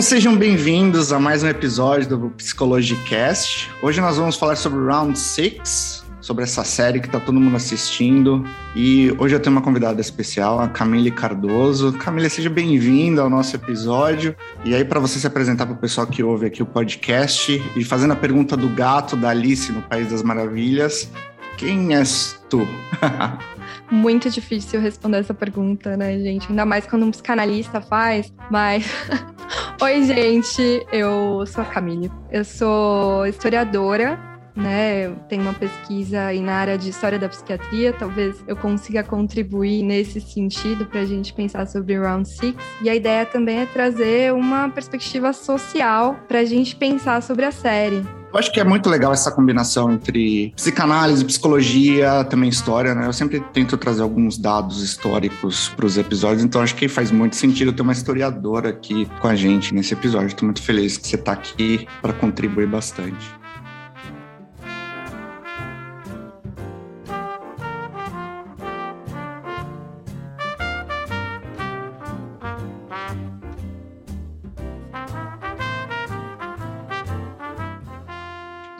Então sejam bem-vindos a mais um episódio do Psicologicast. Hoje nós vamos falar sobre Round 6, sobre essa série que está todo mundo assistindo. E hoje eu tenho uma convidada especial, a Camille Cardoso. Camille, seja bem-vinda ao nosso episódio. E aí, para você se apresentar para o pessoal que ouve aqui o podcast e fazendo a pergunta do gato da Alice no País das Maravilhas, quem és tu? Muito difícil responder essa pergunta, né, gente? Ainda mais quando um psicanalista faz, mas. Oi, gente, eu sou a Camille. Eu sou historiadora, né? Tenho uma pesquisa aí na área de história da psiquiatria. Talvez eu consiga contribuir nesse sentido para a gente pensar sobre Round Six. E a ideia também é trazer uma perspectiva social para a gente pensar sobre a série. Eu acho que é muito legal essa combinação entre psicanálise, psicologia, também história, né? Eu sempre tento trazer alguns dados históricos para os episódios, então acho que faz muito sentido ter uma historiadora aqui com a gente nesse episódio. Estou muito feliz que você está aqui para contribuir bastante.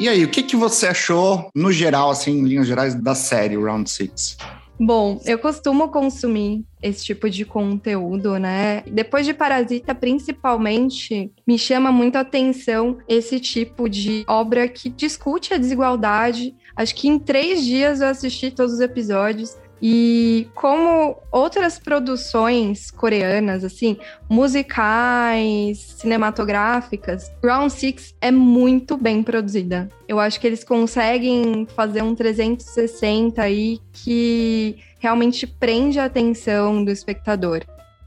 E aí, o que, que você achou, no geral, assim, em linhas gerais, da série Round Six? Bom, eu costumo consumir esse tipo de conteúdo, né? Depois de Parasita, principalmente, me chama muito a atenção esse tipo de obra que discute a desigualdade. Acho que em três dias eu assisti todos os episódios. E como outras produções coreanas, assim, musicais, cinematográficas, Round Six é muito bem produzida. Eu acho que eles conseguem fazer um 360 aí que realmente prende a atenção do espectador.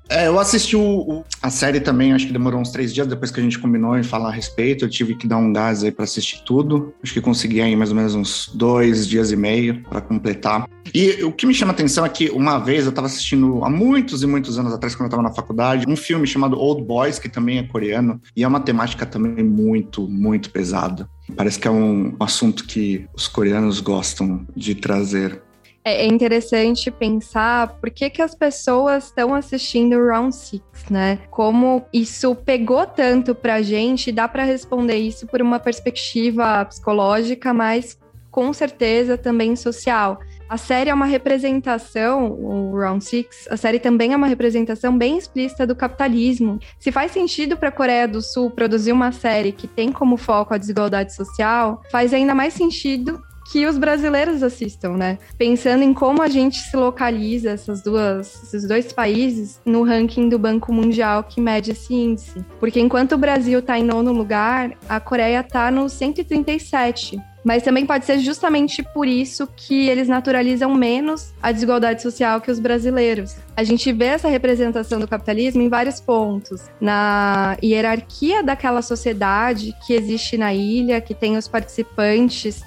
É, eu assisti o, o, a série também, acho que demorou uns três dias depois que a gente combinou em falar a respeito. Eu tive que dar um gás aí para assistir tudo. Acho que consegui aí mais ou menos uns dois dias e meio para completar. E o que me chama a atenção é que uma vez eu estava assistindo há muitos e muitos anos atrás, quando eu estava na faculdade, um filme chamado Old Boys, que também é coreano, e é uma temática também muito, muito pesada. Parece que é um assunto que os coreanos gostam de trazer é, é interessante pensar por que, que as pessoas estão assistindo Round Six, né? Como isso pegou tanto pra gente, dá para responder isso por uma perspectiva psicológica, mas com certeza também social. A série é uma representação, o Round Six, a série também é uma representação bem explícita do capitalismo. Se faz sentido para a Coreia do Sul produzir uma série que tem como foco a desigualdade social, faz ainda mais sentido que os brasileiros assistam, né? Pensando em como a gente se localiza essas duas, esses dois países no ranking do Banco Mundial que mede esse índice. Porque enquanto o Brasil está em nono lugar, a Coreia está no 137. Mas também pode ser justamente por isso que eles naturalizam menos a desigualdade social que os brasileiros. A gente vê essa representação do capitalismo em vários pontos. Na hierarquia daquela sociedade que existe na ilha, que tem os participantes,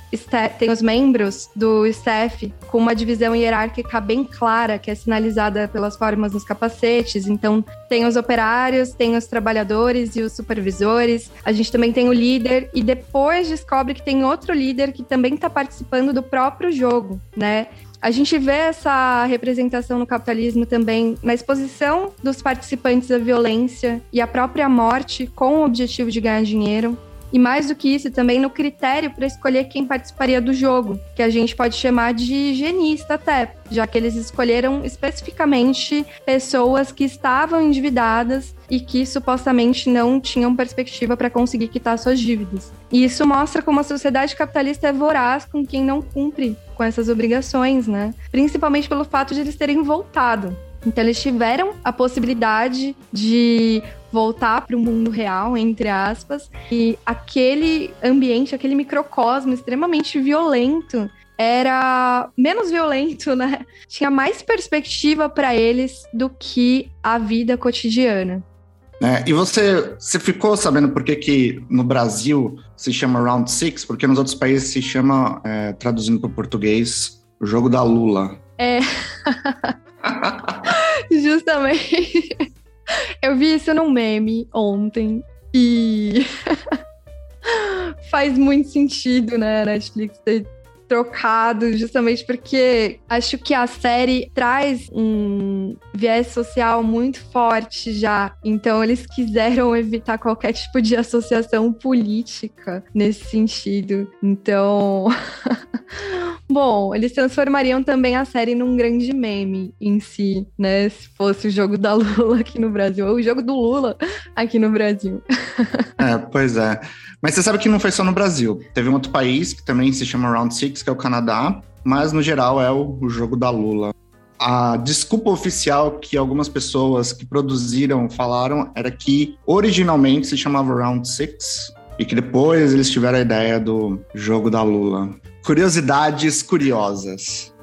tem os membros do staff com uma divisão hierárquica bem clara, que é sinalizada pelas formas nos capacetes. Então, tem os operários, tem os trabalhadores e os supervisores. A gente também tem o líder e depois descobre que tem outro líder que também está participando do próprio jogo, né? A gente vê essa representação no capitalismo também na exposição dos participantes à violência e à própria morte com o objetivo de ganhar dinheiro. E mais do que isso, também no critério para escolher quem participaria do jogo, que a gente pode chamar de higienista até, já que eles escolheram especificamente pessoas que estavam endividadas e que supostamente não tinham perspectiva para conseguir quitar suas dívidas. E isso mostra como a sociedade capitalista é voraz com quem não cumpre com essas obrigações, né? Principalmente pelo fato de eles terem voltado. Então eles tiveram a possibilidade de voltar para o mundo real, entre aspas, e aquele ambiente, aquele microcosmo extremamente violento era menos violento, né? Tinha mais perspectiva para eles do que a vida cotidiana. É, e você, você ficou sabendo por que, que no Brasil se chama Round Six? Porque nos outros países se chama, é, traduzindo para o português, o jogo da Lula. É. Justamente. Eu vi isso num meme ontem e faz muito sentido, né, a Netflix ter trocado, justamente porque acho que a série traz um viés social muito forte já. Então, eles quiseram evitar qualquer tipo de associação política nesse sentido. Então. Bom, eles transformariam também a série num grande meme em si, né? Se fosse o jogo da Lula aqui no Brasil, ou o jogo do Lula aqui no Brasil. É, pois é. Mas você sabe que não foi só no Brasil. Teve um outro país que também se chama Round Six, que é o Canadá, mas no geral é o, o jogo da Lula. A desculpa oficial que algumas pessoas que produziram falaram era que originalmente se chamava Round Six e que depois eles tiveram a ideia do jogo da Lula. Curiosidades curiosas.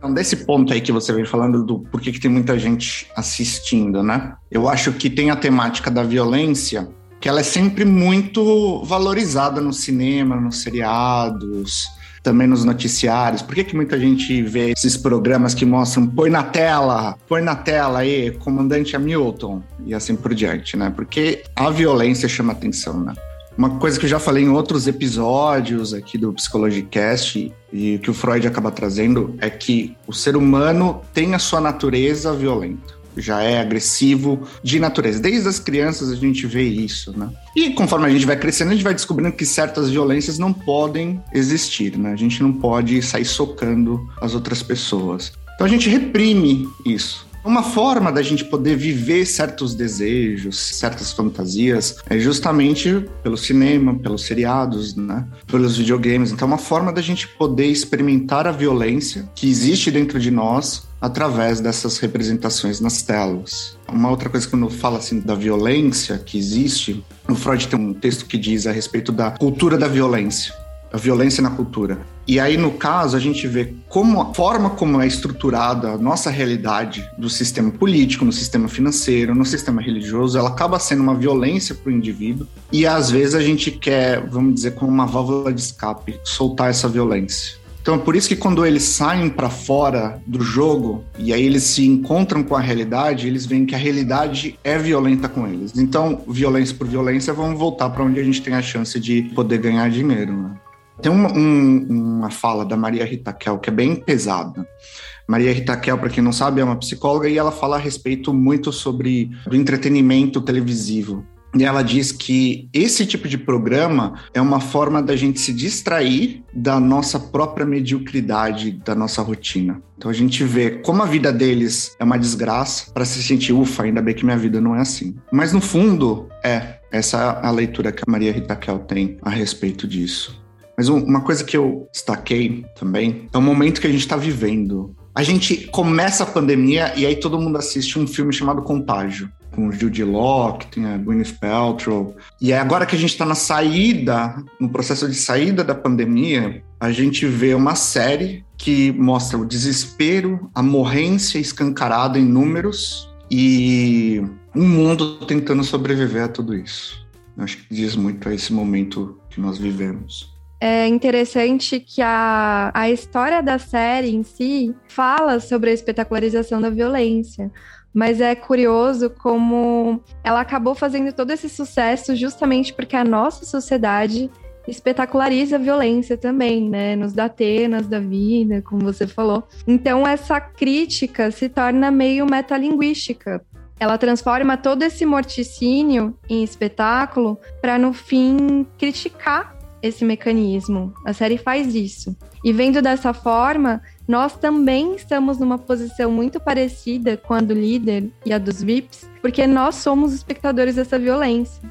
Então, desse ponto aí que você vem falando do porquê que tem muita gente assistindo, né? Eu acho que tem a temática da violência, que ela é sempre muito valorizada no cinema, nos seriados, também nos noticiários. Por que, que muita gente vê esses programas que mostram põe na tela, põe na tela aí, comandante Hamilton e assim por diante, né? Porque a violência chama atenção, né? Uma coisa que eu já falei em outros episódios aqui do Psicologicast e que o Freud acaba trazendo é que o ser humano tem a sua natureza violenta. Já é agressivo de natureza. Desde as crianças a gente vê isso, né? E conforme a gente vai crescendo, a gente vai descobrindo que certas violências não podem existir, né? A gente não pode sair socando as outras pessoas. Então a gente reprime isso. Uma forma da gente poder viver certos desejos, certas fantasias, é justamente pelo cinema, pelos seriados, né? pelos videogames. Então, é uma forma da gente poder experimentar a violência que existe dentro de nós através dessas representações nas telas. Uma outra coisa quando fala assim da violência que existe, o Freud tem um texto que diz a respeito da cultura da violência a violência na cultura. E aí, no caso, a gente vê como a forma como é estruturada a nossa realidade do sistema político, no sistema financeiro, no sistema religioso, ela acaba sendo uma violência para o indivíduo. E às vezes a gente quer, vamos dizer, como uma válvula de escape, soltar essa violência. Então é por isso que quando eles saem para fora do jogo e aí eles se encontram com a realidade, eles veem que a realidade é violenta com eles. Então, violência por violência, vamos voltar para onde a gente tem a chance de poder ganhar dinheiro. Né? Tem uma, um, uma fala da Maria Rita Kel que é bem pesada. Maria Rita Kel, para quem não sabe, é uma psicóloga e ela fala a respeito muito sobre o entretenimento televisivo. E ela diz que esse tipo de programa é uma forma da gente se distrair da nossa própria mediocridade, da nossa rotina. Então a gente vê como a vida deles é uma desgraça para se sentir, ufa, ainda bem que minha vida não é assim. Mas no fundo, é. Essa é a leitura que a Maria Rita Kel tem a respeito disso. Mas uma coisa que eu destaquei também é o momento que a gente está vivendo. A gente começa a pandemia e aí todo mundo assiste um filme chamado Contágio com o Jude Law, que tem a Gwyneth Paltrow. E é agora que a gente está na saída, no processo de saída da pandemia, a gente vê uma série que mostra o desespero, a morrência escancarada em números e um mundo tentando sobreviver a tudo isso. acho que diz muito a esse momento que nós vivemos é interessante que a, a história da série em si fala sobre a espetacularização da violência. Mas é curioso como ela acabou fazendo todo esse sucesso justamente porque a nossa sociedade espetaculariza a violência também, né? Nos dá tenas da vida, como você falou. Então, essa crítica se torna meio metalinguística. Ela transforma todo esse morticínio em espetáculo para, no fim, criticar esse mecanismo. A série faz isso. E vendo dessa forma, nós também estamos numa posição muito parecida com a do líder e a dos VIPs, porque nós somos espectadores dessa violência.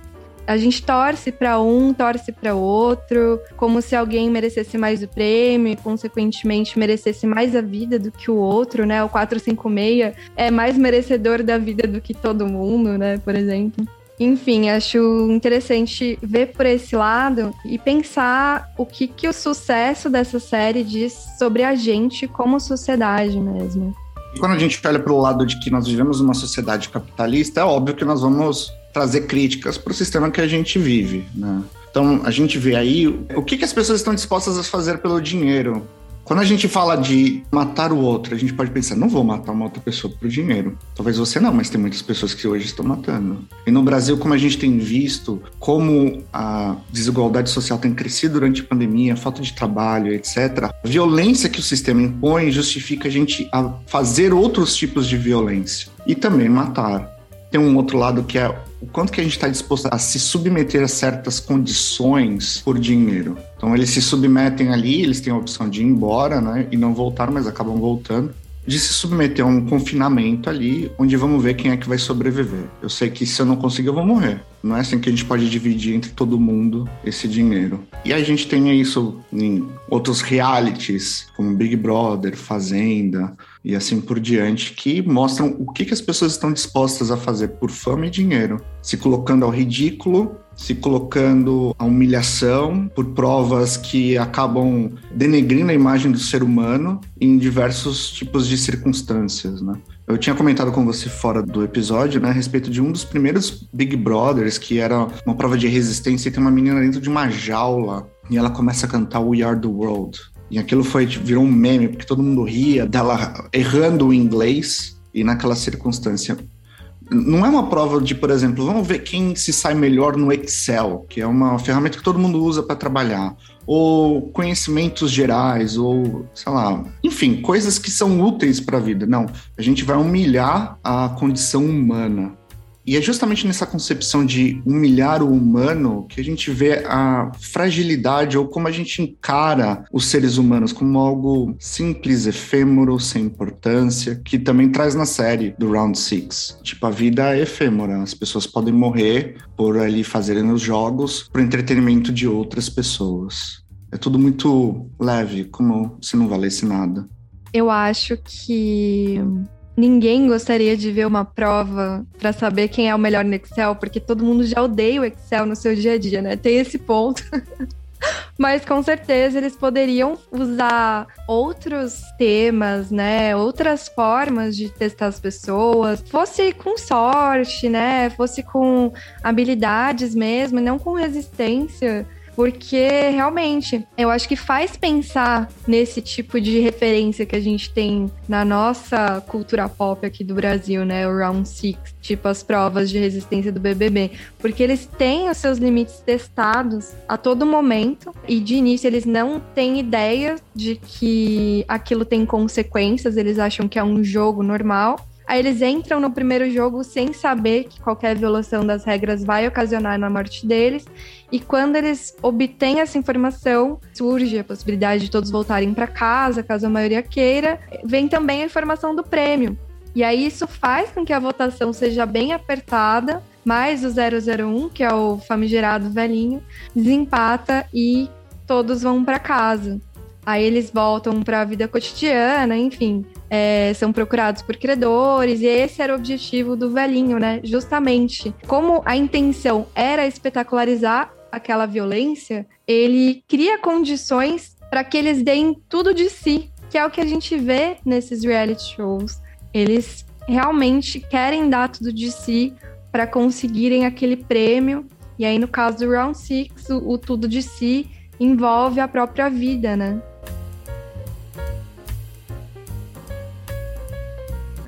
A gente torce para um, torce para outro, como se alguém merecesse mais o prêmio e, consequentemente, merecesse mais a vida do que o outro, né? O 456 é mais merecedor da vida do que todo mundo, né? Por exemplo. Enfim, acho interessante ver por esse lado e pensar o que, que o sucesso dessa série diz sobre a gente como sociedade mesmo. Quando a gente olha para o lado de que nós vivemos uma sociedade capitalista, é óbvio que nós vamos trazer críticas para o sistema que a gente vive, né? Então, a gente vê aí o que, que as pessoas estão dispostas a fazer pelo dinheiro Quando a gente fala de matar o outro, a gente pode pensar, não vou matar uma outra pessoa por dinheiro. Talvez você não, mas tem muitas pessoas que hoje estão matando. E no Brasil, como a gente tem visto, como a desigualdade social tem crescido durante a pandemia, a falta de trabalho, etc., a violência que o sistema impõe justifica a gente a fazer outros tipos de violência e também matar. Tem um outro lado que é o quanto que a gente está disposto a se submeter a certas condições por dinheiro. Então eles se submetem ali, eles têm a opção de ir embora, né, e não voltar, mas acabam voltando. De se submeter a um confinamento ali, onde vamos ver quem é que vai sobreviver. Eu sei que se eu não conseguir, eu vou morrer. Não é assim que a gente pode dividir entre todo mundo esse dinheiro. E a gente tem isso em outros realities, como Big Brother, Fazenda e assim por diante, que mostram o que, que as pessoas estão dispostas a fazer por fama e dinheiro, se colocando ao ridículo se colocando a humilhação por provas que acabam denegrindo a imagem do ser humano em diversos tipos de circunstâncias, né? Eu tinha comentado com você fora do episódio, né, a respeito de um dos primeiros Big Brothers, que era uma prova de resistência e tem uma menina dentro de uma jaula e ela começa a cantar We Are the World. E aquilo foi virou um meme, porque todo mundo ria dela errando o inglês e naquela circunstância não é uma prova de, por exemplo, vamos ver quem se sai melhor no Excel, que é uma ferramenta que todo mundo usa para trabalhar, ou conhecimentos gerais, ou sei lá, enfim, coisas que são úteis para a vida. Não, a gente vai humilhar a condição humana. E é justamente nessa concepção de humilhar o humano que a gente vê a fragilidade ou como a gente encara os seres humanos como algo simples, efêmero, sem importância, que também traz na série do Round Six. Tipo, a vida é efêmera, as pessoas podem morrer por ali fazerem os jogos por entretenimento de outras pessoas. É tudo muito leve, como se não valesse nada. Eu acho que Ninguém gostaria de ver uma prova para saber quem é o melhor no Excel, porque todo mundo já odeia o Excel no seu dia a dia, né? Tem esse ponto. Mas com certeza eles poderiam usar outros temas, né? Outras formas de testar as pessoas. Fosse com sorte, né? Fosse com habilidades mesmo, não com resistência porque realmente eu acho que faz pensar nesse tipo de referência que a gente tem na nossa cultura pop aqui do Brasil, né? O Round Six, tipo as provas de resistência do BBB, porque eles têm os seus limites testados a todo momento e de início eles não têm ideia de que aquilo tem consequências, eles acham que é um jogo normal. Aí eles entram no primeiro jogo sem saber que qualquer violação das regras vai ocasionar na morte deles. E quando eles obtêm essa informação, surge a possibilidade de todos voltarem para casa, caso a maioria queira. Vem também a informação do prêmio. E aí isso faz com que a votação seja bem apertada, mas o 001, que é o famigerado velhinho, desempata e todos vão para casa. Aí eles voltam para a vida cotidiana, enfim, é, são procurados por credores, e esse era o objetivo do velhinho, né? Justamente, como a intenção era espetacularizar aquela violência, ele cria condições para que eles deem tudo de si, que é o que a gente vê nesses reality shows. Eles realmente querem dar tudo de si para conseguirem aquele prêmio. E aí, no caso do Round Six, o, o tudo de si envolve a própria vida, né?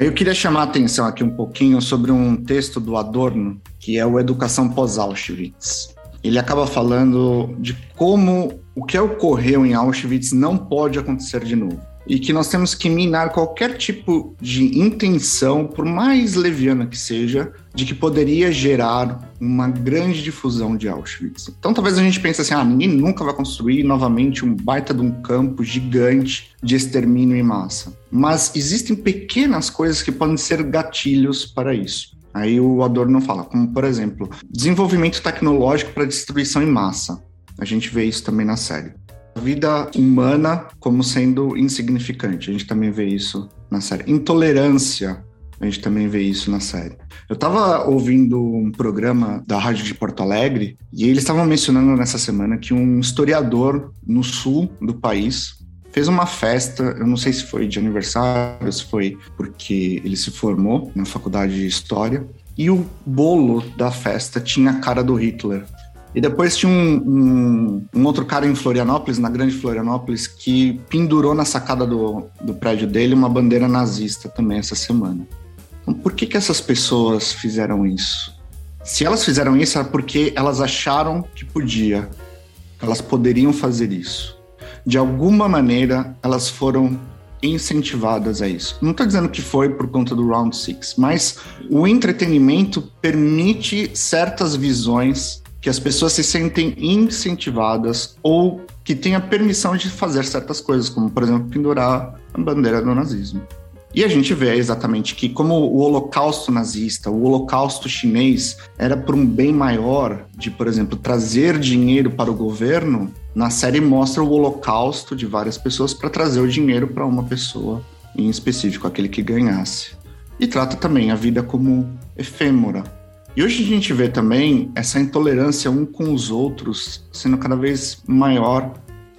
Eu queria chamar a atenção aqui um pouquinho sobre um texto do Adorno, que é o Educação pós-Auschwitz. Ele acaba falando de como o que ocorreu em Auschwitz não pode acontecer de novo e que nós temos que minar qualquer tipo de intenção, por mais leviana que seja, de que poderia gerar uma grande difusão de Auschwitz. Então talvez a gente pense assim, ah, ninguém nunca vai construir novamente um baita de um campo gigante de extermínio em massa. Mas existem pequenas coisas que podem ser gatilhos para isso. Aí o Adorno fala, como por exemplo, desenvolvimento tecnológico para destruição em massa. A gente vê isso também na série a vida humana como sendo insignificante. A gente também vê isso na série. Intolerância, a gente também vê isso na série. Eu estava ouvindo um programa da Rádio de Porto Alegre e eles estavam mencionando nessa semana que um historiador no sul do país fez uma festa, eu não sei se foi de aniversário, se foi porque ele se formou na faculdade de História, e o bolo da festa tinha a cara do Hitler. E depois tinha um, um, um, outro cara em Florianópolis, na grande Florianópolis, que pendurou na sacada do, do prédio dele uma bandeira nazista também essa semana. Então, por que, que essas pessoas fizeram isso? Se elas fizeram isso, era porque elas acharam que podia, elas poderiam fazer isso. De alguma maneira, elas foram incentivadas a isso. Não estou dizendo que foi por conta do Round Six, mas o entretenimento permite certas visões que as pessoas se sentem incentivadas ou que têm a permissão de fazer certas coisas, como, por exemplo, pendurar a bandeira do nazismo. E a gente vê exatamente que, como o holocausto nazista, o holocausto chinês era por um bem maior de, por exemplo, trazer dinheiro para o governo, na série mostra o holocausto de várias pessoas para trazer o dinheiro para uma pessoa em específico, aquele que ganhasse. E trata também a vida como efêmera. E hoje a gente vê também essa intolerância um com os outros sendo cada vez maior.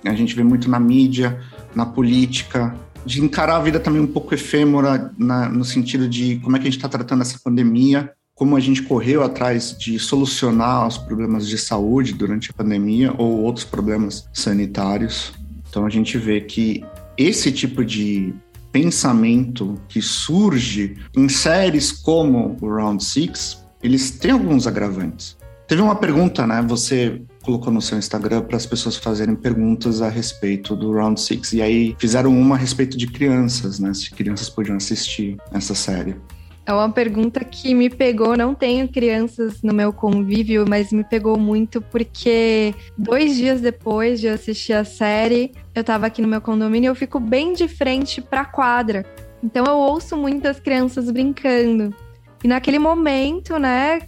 A gente vê muito na mídia, na política, de encarar a vida também um pouco efêmera, na, no sentido de como é que a gente está tratando essa pandemia, como a gente correu atrás de solucionar os problemas de saúde durante a pandemia ou outros problemas sanitários. Então a gente vê que esse tipo de pensamento que surge em séries como o Round Six, eles têm alguns agravantes. Teve uma pergunta, né? Você colocou no seu Instagram para as pessoas fazerem perguntas a respeito do Round Six. E aí fizeram uma a respeito de crianças, né? Se crianças podiam assistir essa série. É uma pergunta que me pegou. Não tenho crianças no meu convívio, mas me pegou muito porque dois dias depois de assistir a série, eu tava aqui no meu condomínio e eu fico bem de frente pra quadra. Então eu ouço muitas crianças brincando. E naquele momento, né,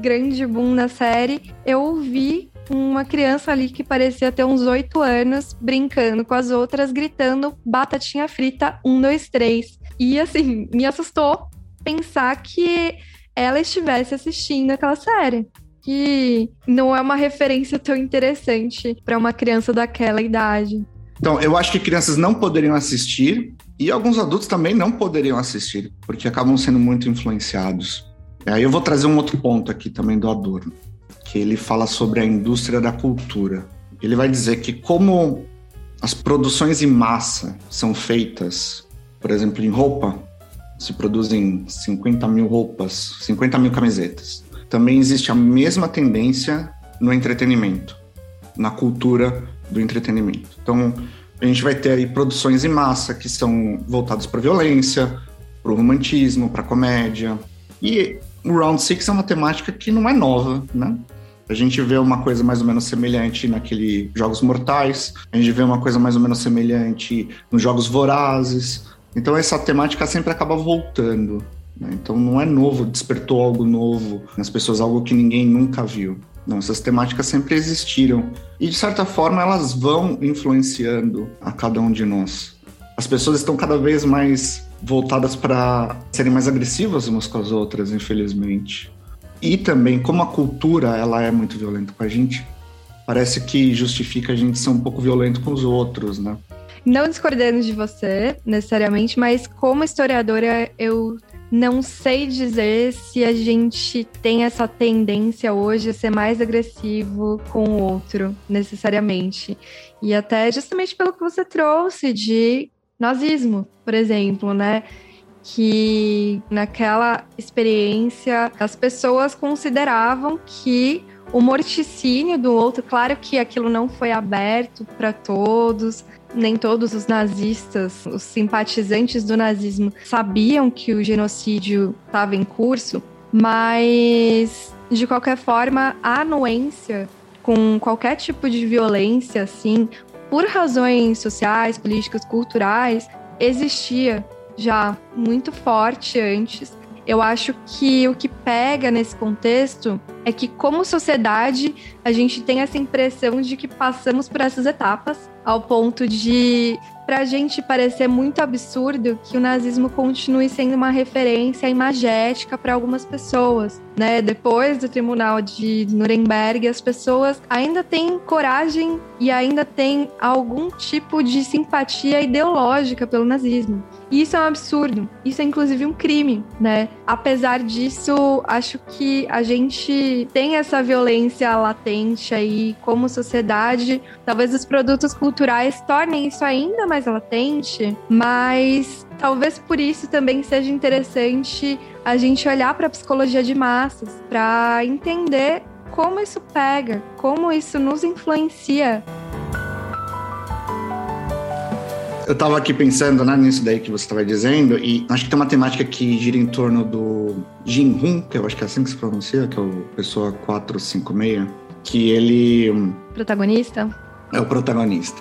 grande boom na série, eu ouvi uma criança ali que parecia ter uns oito anos, brincando com as outras, gritando batatinha frita, um, dois, três. E assim, me assustou pensar que ela estivesse assistindo aquela série. Que não é uma referência tão interessante para uma criança daquela idade. Então, eu acho que crianças não poderiam assistir e alguns adultos também não poderiam assistir, porque acabam sendo muito influenciados. Aí eu vou trazer um outro ponto aqui também do Adorno que ele fala sobre a indústria da cultura. Ele vai dizer que como as produções em massa são feitas, por exemplo, em roupa, se produzem 50 mil roupas, 50 mil camisetas. Também existe a mesma tendência no entretenimento, na cultura do entretenimento. Então, a gente vai ter aí produções em massa que são voltadas para violência, para o romantismo, para comédia. E o Round Six é uma temática que não é nova, né? A gente vê uma coisa mais ou menos semelhante naquele Jogos Mortais, a gente vê uma coisa mais ou menos semelhante nos Jogos Vorazes. Então essa temática sempre acaba voltando. Né? Então não é novo, despertou algo novo nas pessoas, algo que ninguém nunca viu. Não, essas temáticas sempre existiram. E de certa forma elas vão influenciando a cada um de nós. As pessoas estão cada vez mais voltadas para serem mais agressivas umas com as outras, infelizmente. E também, como a cultura ela é muito violenta com a gente, parece que justifica a gente ser um pouco violento com os outros, né? Não discordando de você, necessariamente, mas como historiadora, eu não sei dizer se a gente tem essa tendência hoje a ser mais agressivo com o outro, necessariamente. E até justamente pelo que você trouxe de nazismo, por exemplo, né? que naquela experiência as pessoas consideravam que o morticínio do outro, claro que aquilo não foi aberto para todos, nem todos os nazistas, os simpatizantes do nazismo sabiam que o genocídio estava em curso, mas de qualquer forma a anuência com qualquer tipo de violência, assim, por razões sociais, políticas, culturais, existia já muito forte antes. Eu acho que o que pega nesse contexto é que, como sociedade, a gente tem essa impressão de que passamos por essas etapas, ao ponto de para a gente parecer muito absurdo que o nazismo continue sendo uma referência imagética para algumas pessoas. Né? Depois do tribunal de Nuremberg, as pessoas ainda têm coragem e ainda têm algum tipo de simpatia ideológica pelo nazismo. E isso é um absurdo. Isso é inclusive um crime, né? apesar disso, acho que a gente tem essa violência latente aí como sociedade. Talvez os produtos culturais tornem isso ainda mais latente, mas talvez por isso também seja interessante a gente olhar para a psicologia de massas, para entender como isso pega, como isso nos influencia. Eu estava aqui pensando né, nisso daí que você estava dizendo, e acho que tem uma temática que gira em torno do Jin Hun, que eu acho que é assim que se pronuncia, que é o Pessoa 456, que ele. Protagonista? É o protagonista.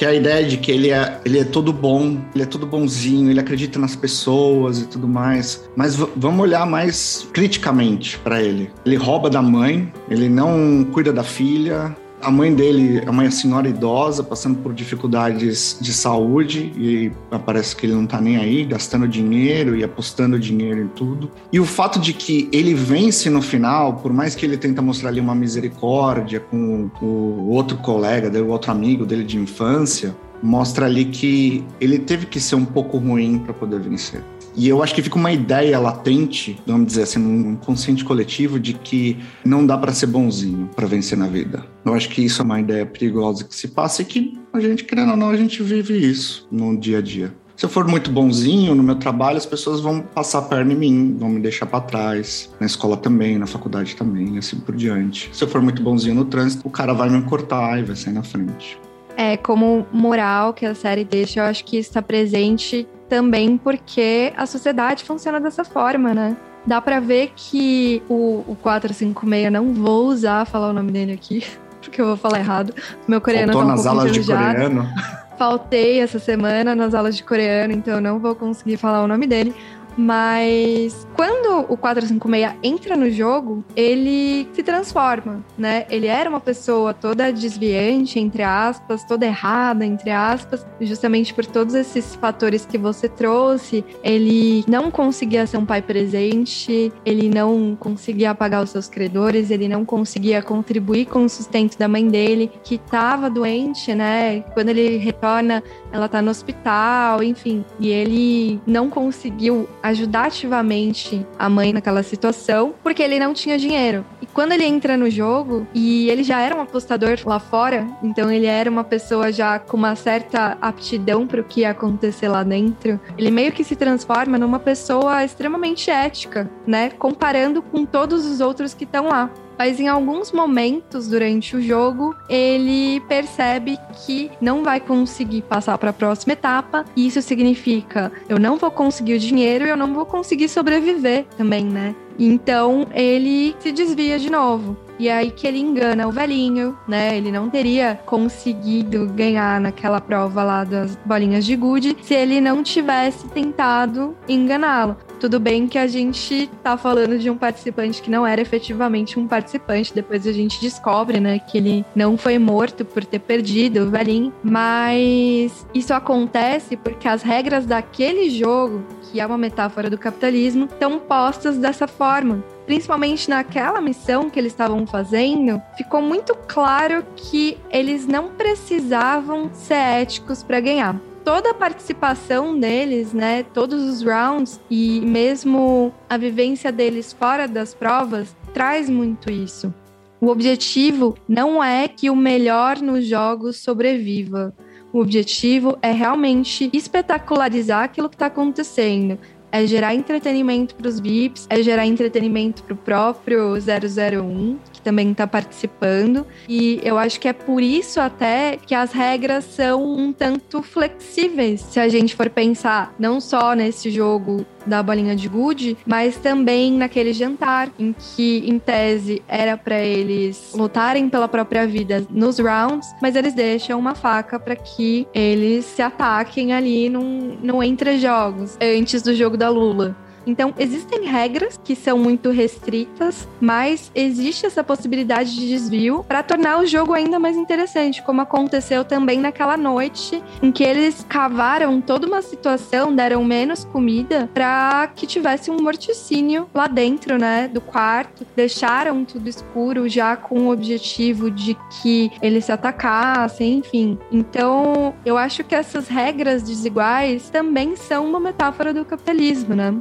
Que é a ideia de que ele é, ele é todo bom, ele é todo bonzinho, ele acredita nas pessoas e tudo mais. Mas vamos olhar mais criticamente para ele. Ele rouba da mãe, ele não cuida da filha, a mãe dele é uma senhora idosa, passando por dificuldades de saúde, e parece que ele não tá nem aí, gastando dinheiro e apostando dinheiro em tudo. E o fato de que ele vence no final, por mais que ele tenta mostrar ali uma misericórdia com o outro colega, o outro amigo dele de infância, mostra ali que ele teve que ser um pouco ruim para poder vencer. E eu acho que fica uma ideia latente, vamos dizer assim, num consciente coletivo de que não dá para ser bonzinho para vencer na vida. Eu acho que isso é uma ideia perigosa que se passa e que a gente, querendo ou não, a gente vive isso no dia a dia. Se eu for muito bonzinho no meu trabalho, as pessoas vão passar a perna em mim, vão me deixar para trás. Na escola também, na faculdade também, assim por diante. Se eu for muito bonzinho no trânsito, o cara vai me cortar e vai sair na frente. É, como moral que a série deixa, eu acho que está presente também porque a sociedade funciona dessa forma, né? Dá para ver que o, o 456, não vou usar falar o nome dele aqui, porque eu vou falar errado. Meu coreano Faltou tá um nas aulas de coreano. Faltei essa semana nas aulas de coreano, então eu não vou conseguir falar o nome dele. Mas quando o 456 entra no jogo, ele se transforma, né? Ele era uma pessoa toda desviante, entre aspas, toda errada, entre aspas, justamente por todos esses fatores que você trouxe. Ele não conseguia ser um pai presente, ele não conseguia pagar os seus credores, ele não conseguia contribuir com o sustento da mãe dele, que estava doente, né? Quando ele retorna, ela tá no hospital, enfim. E ele não conseguiu ajudar ativamente a mãe naquela situação, porque ele não tinha dinheiro. E quando ele entra no jogo, e ele já era um apostador lá fora, então ele era uma pessoa já com uma certa aptidão para o que ia acontecer lá dentro, ele meio que se transforma numa pessoa extremamente ética, né? Comparando com todos os outros que estão lá mas em alguns momentos durante o jogo ele percebe que não vai conseguir passar para a próxima etapa. E isso significa eu não vou conseguir o dinheiro e eu não vou conseguir sobreviver também, né? Então ele se desvia de novo. E é aí que ele engana o velhinho, né? Ele não teria conseguido ganhar naquela prova lá das bolinhas de gude se ele não tivesse tentado enganá-lo. Tudo bem que a gente tá falando de um participante que não era efetivamente um participante, depois a gente descobre, né, que ele não foi morto por ter perdido o velhinho, mas isso acontece porque as regras daquele jogo, que é uma metáfora do capitalismo, estão postas dessa forma principalmente naquela missão que eles estavam fazendo, ficou muito claro que eles não precisavam ser éticos para ganhar toda a participação deles, né, todos os rounds e mesmo a vivência deles fora das provas traz muito isso. O objetivo não é que o melhor nos jogos sobreviva. O objetivo é realmente espetacularizar aquilo que está acontecendo, é gerar entretenimento para os VIPs, é gerar entretenimento para o próprio 001, que também está participando. E eu acho que é por isso até que as regras são um tanto flexíveis, se a gente for pensar não só nesse jogo da bolinha de gude, mas também naquele jantar em que, em tese, era para eles lutarem pela própria vida nos rounds, mas eles deixam uma faca para que eles se ataquem ali num, num entre jogos antes do jogo da Lula. Então, existem regras que são muito restritas, mas existe essa possibilidade de desvio para tornar o jogo ainda mais interessante, como aconteceu também naquela noite em que eles cavaram toda uma situação, deram menos comida para que tivesse um morticínio lá dentro, né, do quarto, deixaram tudo escuro já com o objetivo de que eles se atacassem, enfim. Então, eu acho que essas regras desiguais também são uma metáfora do capitalismo, né?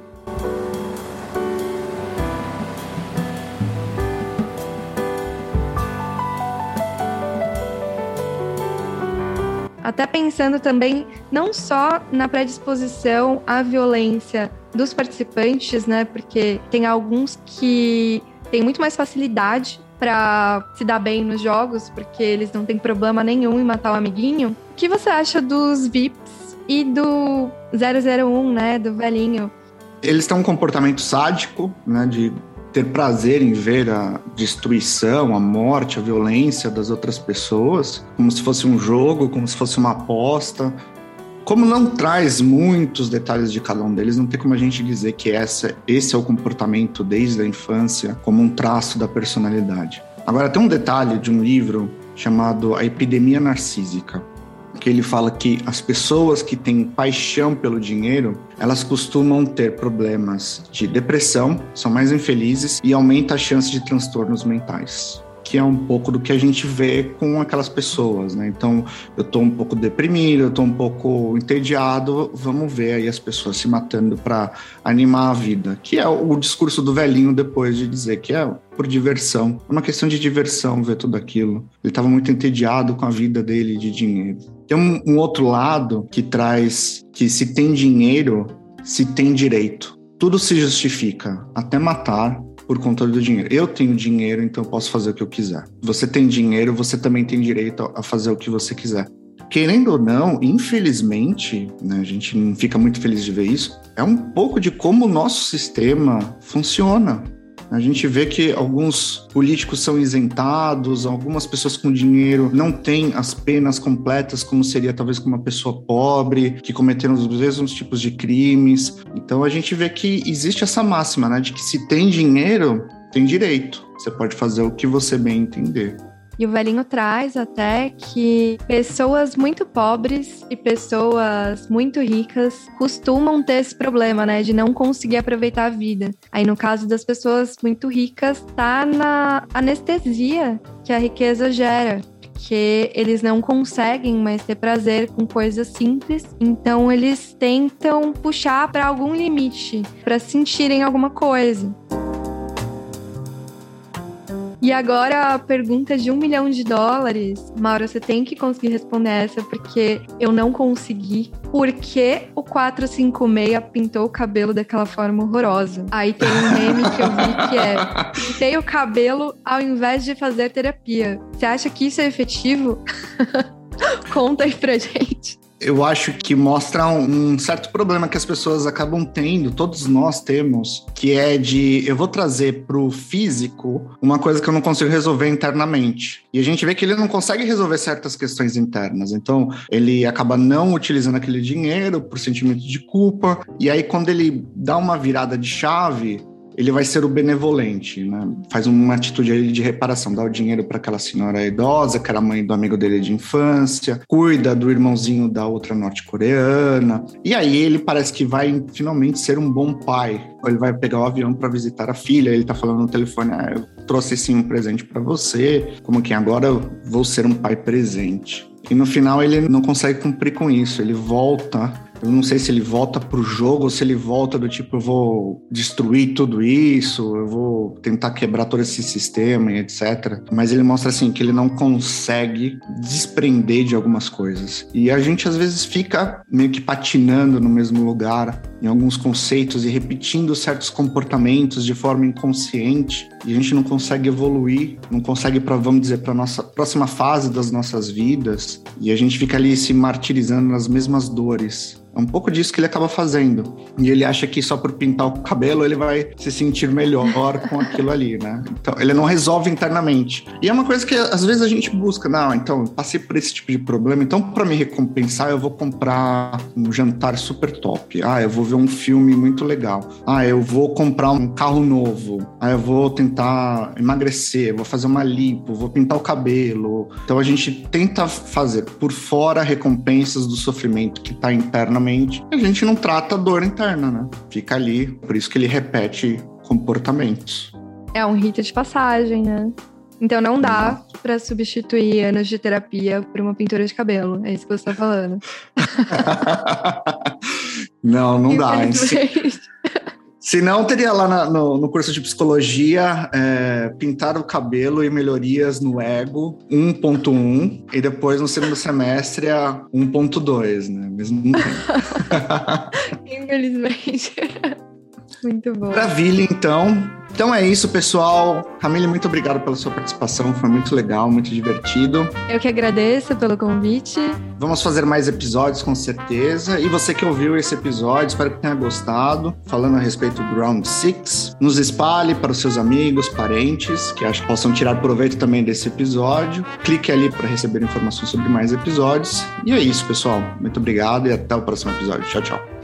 Até pensando também não só na predisposição à violência dos participantes, né? Porque tem alguns que têm muito mais facilidade para se dar bem nos jogos, porque eles não têm problema nenhum em matar o um amiguinho. O que você acha dos VIPs e do 001, né, do velhinho? Eles têm um comportamento sádico, né, de ter prazer em ver a destruição, a morte, a violência das outras pessoas, como se fosse um jogo, como se fosse uma aposta, como não traz muitos detalhes de cada um deles, não tem como a gente dizer que essa, esse é o comportamento desde a infância como um traço da personalidade. Agora, tem um detalhe de um livro chamado A Epidemia Narcísica, que ele fala que as pessoas que têm paixão pelo dinheiro, elas costumam ter problemas de depressão, são mais infelizes e aumenta a chance de transtornos mentais que é um pouco do que a gente vê com aquelas pessoas, né? Então, eu tô um pouco deprimido, eu tô um pouco entediado, vamos ver aí as pessoas se matando para animar a vida, que é o discurso do velhinho depois de dizer que é por diversão. É uma questão de diversão ver tudo aquilo. Ele estava muito entediado com a vida dele de dinheiro. Tem um, um outro lado que traz que se tem dinheiro, se tem direito. Tudo se justifica, até matar, por conta do dinheiro. Eu tenho dinheiro, então eu posso fazer o que eu quiser. Você tem dinheiro, você também tem direito a fazer o que você quiser. Querendo ou não, infelizmente, né, a gente não fica muito feliz de ver isso, é um pouco de como o nosso sistema funciona. A gente vê que alguns políticos são isentados, algumas pessoas com dinheiro não têm as penas completas, como seria talvez com uma pessoa pobre, que cometeram os mesmos tipos de crimes. Então a gente vê que existe essa máxima, né, de que se tem dinheiro, tem direito. Você pode fazer o que você bem entender. E o velhinho traz até que pessoas muito pobres e pessoas muito ricas costumam ter esse problema, né, de não conseguir aproveitar a vida. Aí no caso das pessoas muito ricas, tá na anestesia que a riqueza gera porque eles não conseguem mais ter prazer com coisas simples, então eles tentam puxar para algum limite, para sentirem alguma coisa. E agora a pergunta de um milhão de dólares. Mauro, você tem que conseguir responder essa, porque eu não consegui. Por que o 456 pintou o cabelo daquela forma horrorosa? Aí tem um meme que eu vi que é: pintei o cabelo ao invés de fazer terapia. Você acha que isso é efetivo? Conta aí pra gente eu acho que mostra um, certo problema que as pessoas acabam tendo, todos nós temos, que é de eu vou trazer para o físico uma coisa que eu não consigo resolver internamente. E a gente vê que ele não consegue resolver certas questões internas. Então, ele acaba não utilizando aquele dinheiro por sentimento de culpa. E aí, quando ele dá uma virada de chave, ele vai ser o benevolente, né? Faz uma atitude de reparação, dá o dinheiro para aquela senhora idosa, que era mãe do amigo dele de infância, cuida do irmãozinho da outra norte-coreana. E aí ele parece que vai finalmente ser um bom pai. Ele vai pegar o avião para visitar a filha, ele tá falando no telefone: ah, eu trouxe sim um presente para você, como que agora eu vou ser um pai presente. E no final ele não consegue cumprir com isso, ele volta eu não sei se ele volta pro jogo ou se ele volta do tipo, eu vou destruir tudo isso, eu vou tentar quebrar todo esse sistema e etc. Mas ele mostra assim que ele não consegue desprender de algumas coisas. E a gente às vezes fica meio que patinando no mesmo lugar, em alguns conceitos e repetindo certos comportamentos de forma inconsciente. E a gente não consegue evoluir, não consegue para vamos dizer para nossa próxima fase das nossas vidas. E a gente fica ali se martirizando nas mesmas dores. É um pouco disso que ele acaba fazendo. E ele acha que só por pintar o cabelo ele vai se sentir melhor com aquilo ali, né? Então, ele não resolve internamente. E é uma coisa que às vezes a gente busca. Não, então, passei por esse tipo de problema, então para me recompensar eu vou comprar um jantar super top. Ah, eu vou ver um filme muito legal. Ah, eu vou comprar um carro novo. Ah, eu vou tentar emagrecer, vou fazer uma lipo, vou pintar o cabelo. Então a gente tenta fazer por fora recompensas do sofrimento que está internamente a gente não trata a dor interna, né? Fica ali, por isso que ele repete comportamentos. É um rito de passagem, né? Então não dá para substituir anos de terapia por uma pintura de cabelo. É isso que você tá falando. não, não dá. Se não, teria lá na, no, no, curso de psicologia é, pintar o cabelo e melhorias no ego 1.1 e depois no segundo semestre a 1.2, né? Mas não tem. Infelizmente. Muito bom. Maravilha, então. Então é isso, pessoal. Camille, muito obrigado pela sua participação. Foi muito legal, muito divertido. Eu que agradeço pelo convite. Vamos fazer mais episódios, com certeza. E você que ouviu esse episódio, espero que tenha gostado. Falando a respeito do Round 6, nos espalhe para os seus amigos, parentes, que acho que possam tirar proveito também desse episódio. Clique ali para receber informações sobre mais episódios. E é isso, pessoal. Muito obrigado e até o próximo episódio. Tchau, tchau.